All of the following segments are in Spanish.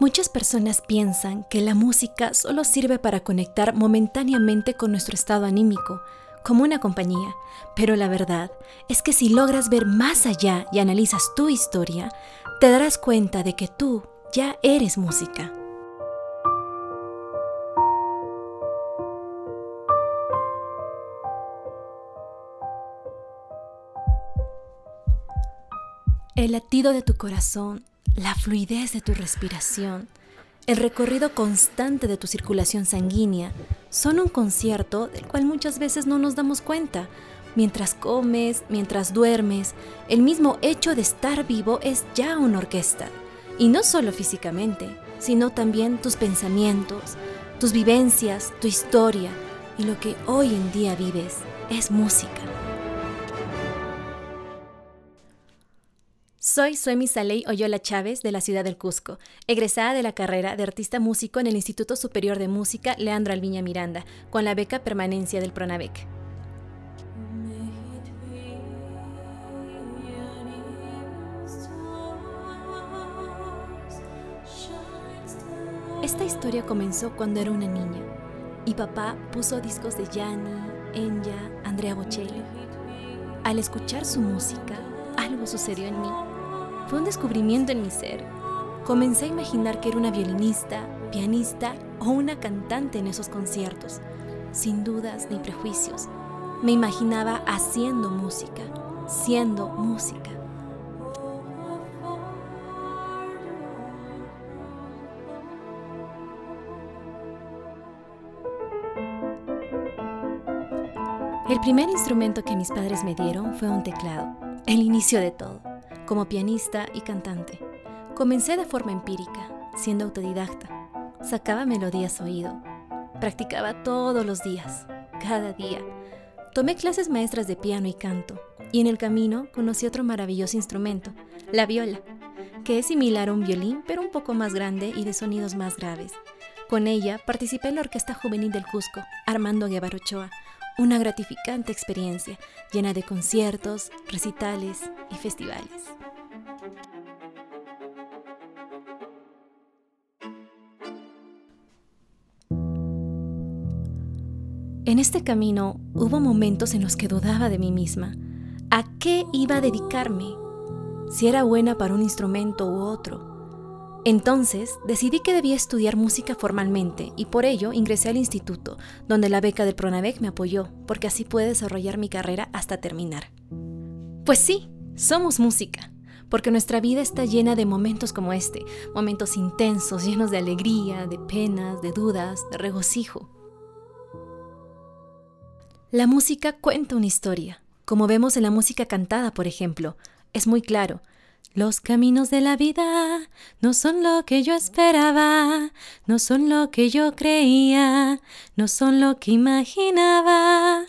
Muchas personas piensan que la música solo sirve para conectar momentáneamente con nuestro estado anímico, como una compañía, pero la verdad es que si logras ver más allá y analizas tu historia, te darás cuenta de que tú ya eres música. El latido de tu corazón la fluidez de tu respiración, el recorrido constante de tu circulación sanguínea son un concierto del cual muchas veces no nos damos cuenta. Mientras comes, mientras duermes, el mismo hecho de estar vivo es ya una orquesta. Y no solo físicamente, sino también tus pensamientos, tus vivencias, tu historia y lo que hoy en día vives es música. Soy Suemi Saley Oyola Chávez de la ciudad del Cusco, egresada de la carrera de artista músico en el Instituto Superior de Música Leandro Alviña Miranda, con la beca permanencia del Pronavec. Esta historia comenzó cuando era una niña y papá puso discos de Yanni, Enya, Andrea Bocelli. Al escuchar su música, algo sucedió en mí fue un descubrimiento en mi ser. Comencé a imaginar que era una violinista, pianista o una cantante en esos conciertos, sin dudas ni prejuicios. Me imaginaba haciendo música, siendo música. El primer instrumento que mis padres me dieron fue un teclado, el inicio de todo como pianista y cantante. Comencé de forma empírica, siendo autodidacta. Sacaba melodías oído. Practicaba todos los días, cada día. Tomé clases maestras de piano y canto, y en el camino conocí otro maravilloso instrumento, la viola, que es similar a un violín, pero un poco más grande y de sonidos más graves. Con ella participé en la Orquesta Juvenil del Cusco, Armando Guevara Ochoa, una gratificante experiencia llena de conciertos, recitales y festivales. En este camino hubo momentos en los que dudaba de mí misma. ¿A qué iba a dedicarme? Si era buena para un instrumento u otro entonces decidí que debía estudiar música formalmente y por ello ingresé al instituto, donde la beca del Pronavec me apoyó, porque así pude desarrollar mi carrera hasta terminar. Pues sí, somos música, porque nuestra vida está llena de momentos como este, momentos intensos, llenos de alegría, de penas, de dudas, de regocijo. La música cuenta una historia, como vemos en la música cantada, por ejemplo. Es muy claro, los caminos de la vida no son lo que yo esperaba, no son lo que yo creía, no son lo que imaginaba.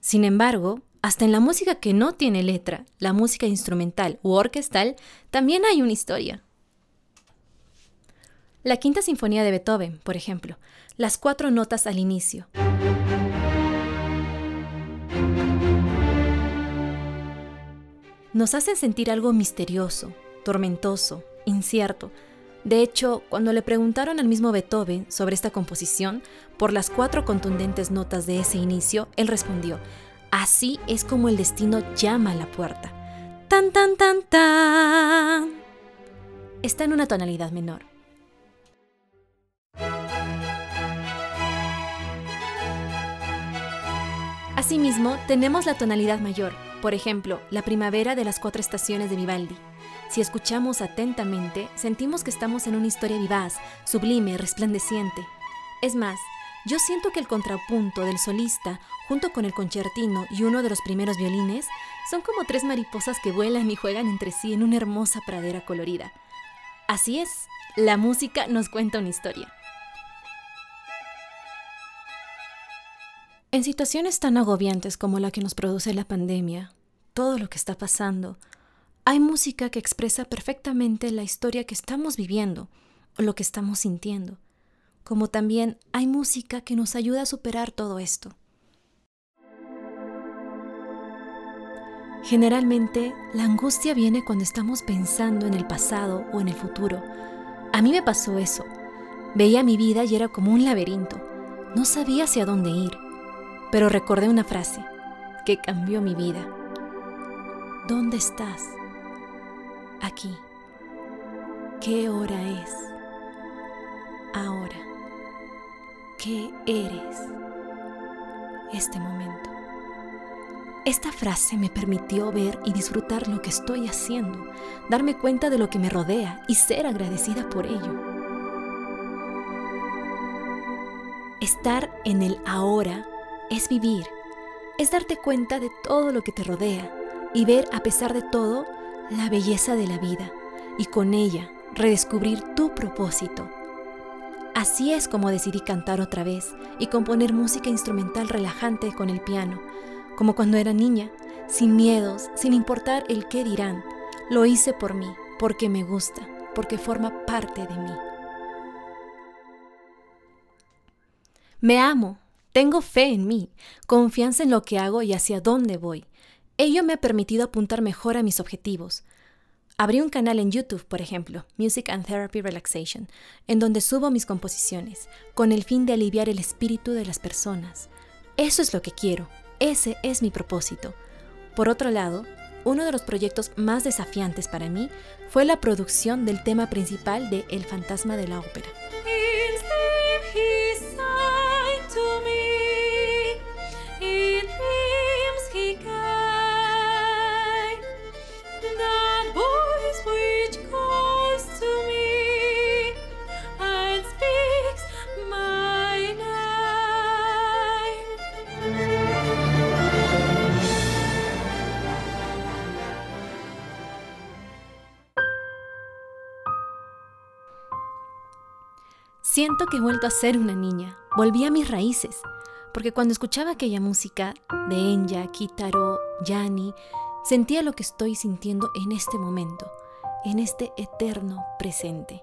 Sin embargo, hasta en la música que no tiene letra, la música instrumental u orquestal, también hay una historia. La quinta sinfonía de Beethoven, por ejemplo, las cuatro notas al inicio. Nos hacen sentir algo misterioso, tormentoso, incierto. De hecho, cuando le preguntaron al mismo Beethoven sobre esta composición, por las cuatro contundentes notas de ese inicio, él respondió, así es como el destino llama a la puerta. Tan, tan, tan, tan. Está en una tonalidad menor. Asimismo, tenemos la tonalidad mayor, por ejemplo, la primavera de las cuatro estaciones de Vivaldi. Si escuchamos atentamente, sentimos que estamos en una historia vivaz, sublime, resplandeciente. Es más, yo siento que el contrapunto del solista, junto con el concertino y uno de los primeros violines, son como tres mariposas que vuelan y juegan entre sí en una hermosa pradera colorida. Así es, la música nos cuenta una historia. En situaciones tan agobiantes como la que nos produce la pandemia, todo lo que está pasando, hay música que expresa perfectamente la historia que estamos viviendo o lo que estamos sintiendo, como también hay música que nos ayuda a superar todo esto. Generalmente, la angustia viene cuando estamos pensando en el pasado o en el futuro. A mí me pasó eso. Veía mi vida y era como un laberinto. No sabía hacia dónde ir. Pero recordé una frase que cambió mi vida. ¿Dónde estás? Aquí. ¿Qué hora es? Ahora. ¿Qué eres? Este momento. Esta frase me permitió ver y disfrutar lo que estoy haciendo, darme cuenta de lo que me rodea y ser agradecida por ello. Estar en el ahora es vivir, es darte cuenta de todo lo que te rodea y ver a pesar de todo la belleza de la vida y con ella redescubrir tu propósito. Así es como decidí cantar otra vez y componer música instrumental relajante con el piano como cuando era niña, sin miedos, sin importar el qué dirán. Lo hice por mí, porque me gusta, porque forma parte de mí. Me amo, tengo fe en mí, confianza en lo que hago y hacia dónde voy. Ello me ha permitido apuntar mejor a mis objetivos. Abrí un canal en YouTube, por ejemplo, Music and Therapy Relaxation, en donde subo mis composiciones, con el fin de aliviar el espíritu de las personas. Eso es lo que quiero, ese es mi propósito. Por otro lado, uno de los proyectos más desafiantes para mí fue la producción del tema principal de El fantasma de la ópera. Siento que he vuelto a ser una niña, volví a mis raíces, porque cuando escuchaba aquella música de Enya, Kitaro, Yani, sentía lo que estoy sintiendo en este momento, en este eterno presente.